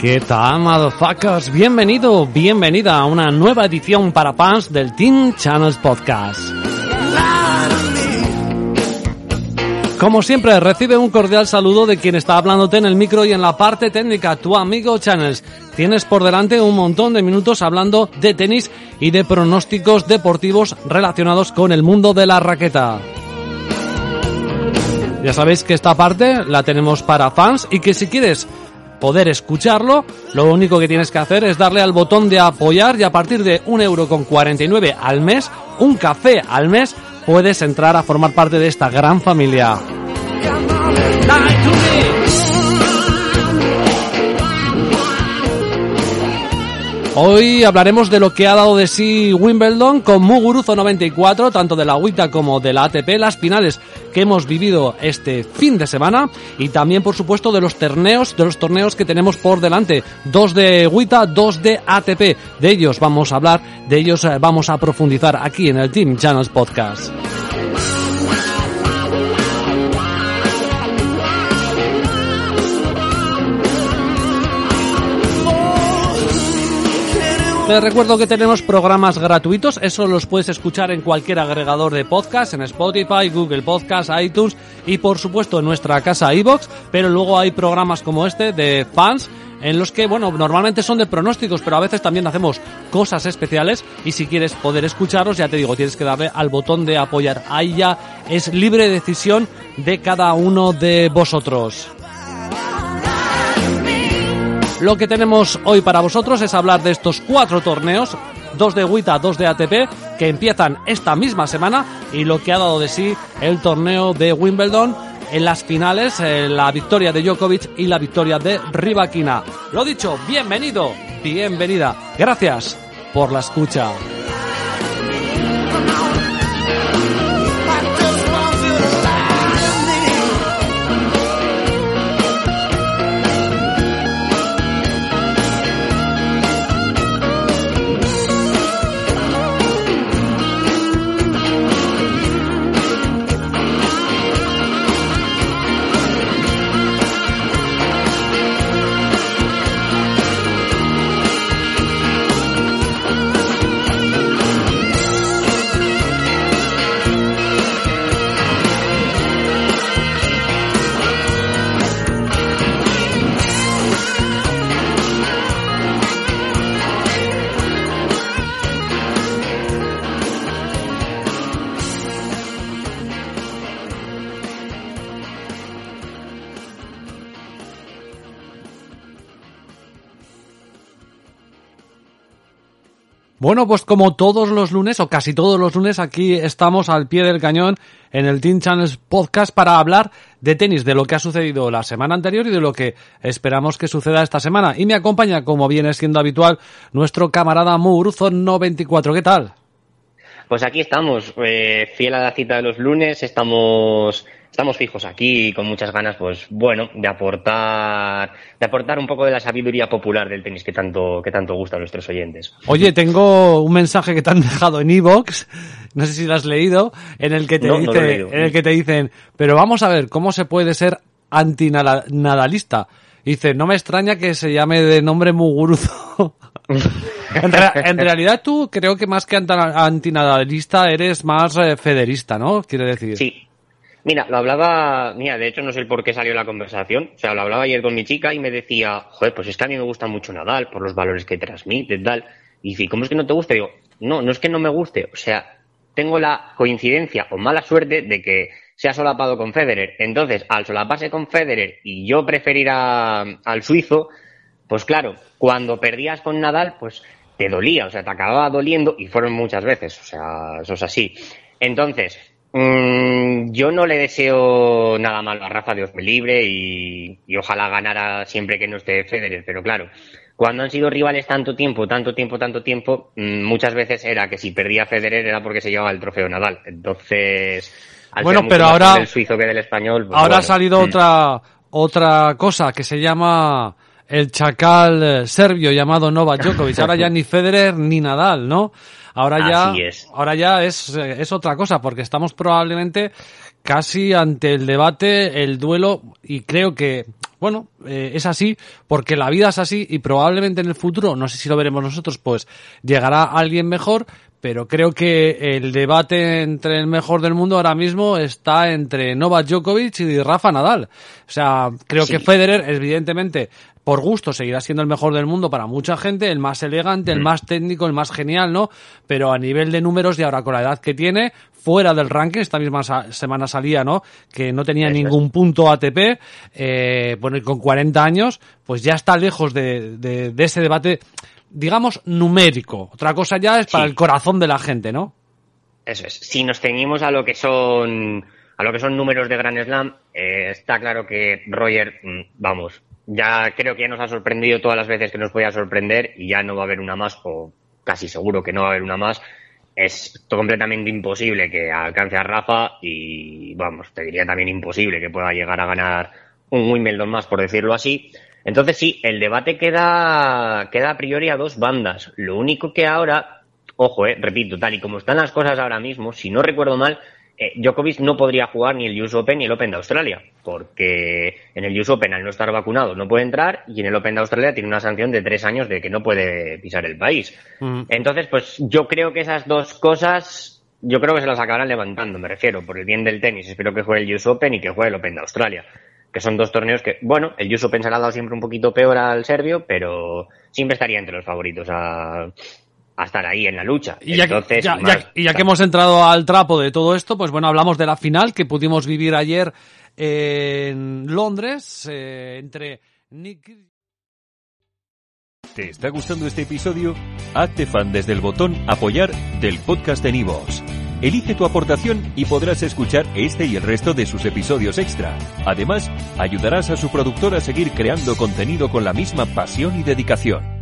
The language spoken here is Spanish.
¿Qué tal, motherfuckers? Bienvenido, bienvenida a una nueva edición para fans del Team Channels Podcast. Como siempre, recibe un cordial saludo de quien está hablándote en el micro y en la parte técnica, tu amigo Channels. Tienes por delante un montón de minutos hablando de tenis y de pronósticos deportivos relacionados con el mundo de la raqueta. Ya sabéis que esta parte la tenemos para fans y que si quieres poder escucharlo, lo único que tienes que hacer es darle al botón de apoyar y a partir de 1,49€ al mes, un café al mes, puedes entrar a formar parte de esta gran familia. Hoy hablaremos de lo que ha dado de sí Wimbledon con Muguruzo 94, tanto de la WTA como de la ATP, las finales que hemos vivido este fin de semana y también por supuesto de los torneos, de los torneos que tenemos por delante, dos de WTA, dos de ATP. De ellos vamos a hablar, de ellos eh, vamos a profundizar aquí en el Team Channels Podcast. Te recuerdo que tenemos programas gratuitos, eso los puedes escuchar en cualquier agregador de podcast, en Spotify, Google Podcast, iTunes y por supuesto en nuestra casa iBox, pero luego hay programas como este de fans en los que, bueno, normalmente son de pronósticos, pero a veces también hacemos cosas especiales y si quieres poder escucharlos, ya te digo, tienes que darle al botón de apoyar. Ahí ya es libre decisión de cada uno de vosotros. Lo que tenemos hoy para vosotros es hablar de estos cuatro torneos, dos de WTA, dos de ATP, que empiezan esta misma semana y lo que ha dado de sí el torneo de Wimbledon en las finales, eh, la victoria de Djokovic y la victoria de Rybakina. Lo dicho, bienvenido, bienvenida. Gracias por la escucha. Bueno, pues como todos los lunes, o casi todos los lunes, aquí estamos al pie del cañón en el Team Channels Podcast para hablar de tenis, de lo que ha sucedido la semana anterior y de lo que esperamos que suceda esta semana. Y me acompaña, como viene siendo habitual, nuestro camarada Muruzo94. ¿Qué tal? Pues aquí estamos, eh, fiel a la cita de los lunes, estamos, estamos fijos aquí con muchas ganas, pues bueno, de aportar, de aportar un poco de la sabiduría popular del tenis que tanto, que tanto gusta a nuestros oyentes. Oye, tengo un mensaje que te han dejado en Evox, no sé si lo has leído, en el que te No, dice, en el que te dicen, pero vamos a ver cómo se puede ser antinadalista. Dice, no me extraña que se llame de nombre Muguruzo. en, en realidad tú creo que más que antinadalista eres más eh, federista, ¿no? Quiere decir. Sí. Mira, lo hablaba, mira, de hecho no sé por qué salió la conversación, o sea, lo hablaba ayer con mi chica y me decía, joder, pues es que a mí me gusta mucho Nadal por los valores que transmite, tal. Y dice, ¿cómo es que no te gusta? Digo, no, no es que no me guste, o sea, tengo la coincidencia o mala suerte de que se ha solapado con Federer. Entonces, al solaparse con Federer y yo preferir a- al suizo, pues claro, cuando perdías con Nadal, pues te dolía, o sea, te acababa doliendo y fueron muchas veces, o sea, eso es así. Entonces, mm, yo no le deseo nada malo a Rafa, Dios me libre, y, y ojalá ganara siempre que no esté Federer, pero claro, cuando han sido rivales tanto tiempo, tanto tiempo, tanto tiempo, mm, muchas veces era que si perdía Federer era porque se llevaba el trofeo Nadal. Entonces, al Bueno, ser mucho pero más ahora- del suizo que del español, pues Ahora ha bueno, salido mm. otra, otra cosa que se llama el chacal eh, serbio llamado Novak Djokovic. Ahora ya ni Federer ni Nadal, ¿no? Ahora ya, Así es. ahora ya es, eh, es otra cosa, porque estamos probablemente casi ante el debate, el duelo, y creo que, bueno, eh, es así, porque la vida es así, y probablemente en el futuro, no sé si lo veremos nosotros, pues llegará alguien mejor, pero creo que el debate entre el mejor del mundo ahora mismo está entre Novak Djokovic y Rafa Nadal. O sea, creo Sí. que Federer, evidentemente, por gusto seguirá siendo el mejor del mundo para mucha gente, el más elegante, el más técnico, el más genial, ¿no? Pero a nivel de números y ahora con la edad que tiene, fuera del ranking, esta misma semana salía, ¿no? Que no tenía Eso es. ningún punto ATP, eh, bueno, y con 40 años, pues ya está lejos de, de- de ese debate, digamos, numérico. Otra cosa ya es para Sí. el corazón de la gente, ¿no? Eso es. Si nos ceñimos a lo que son a lo que son números de Grand Slam, eh, está claro que Roger, mm, vamos, ya creo que ya nos ha sorprendido todas las veces que nos podía sorprender y ya no va a haber una más, o casi seguro que no va a haber una más. Es completamente imposible que alcance a Rafa y, vamos, te diría también imposible que pueda llegar a ganar un Wimbledon más, por decirlo así. Entonces sí, el debate queda, queda a priori a dos bandas. Lo único que ahora, ojo, eh, repito, tal y como están las cosas ahora mismo, si no recuerdo mal, eh, Djokovic no podría jugar ni el US Open ni el Open de Australia, porque en el US Open al no estar vacunado no puede entrar y en el Open de Australia tiene una sanción de tres años de que no puede pisar el país. Mm. Entonces, pues yo creo que esas dos cosas, yo creo que se las acabarán levantando, me refiero, por el bien del tenis. Espero que juegue el US Open y que juegue el Open de Australia. Que son dos torneos que, bueno, el US Open se le ha dado siempre un poquito peor al serbio, pero siempre estaría entre los favoritos a, a estar ahí en la lucha. Y ya, que- Entonces, ya- sin más, ya- y ya que hemos entrado al trapo de todo esto, pues bueno, hablamos de la final que pudimos vivir ayer en Londres eh, entre Nick. ¿Te está gustando este episodio? Hazte fan desde el botón Apoyar del podcast de Nivos. Elige tu aportación y podrás escuchar este y el resto de sus episodios extra. Además, ayudarás a su productor a seguir creando contenido con la misma pasión y dedicación.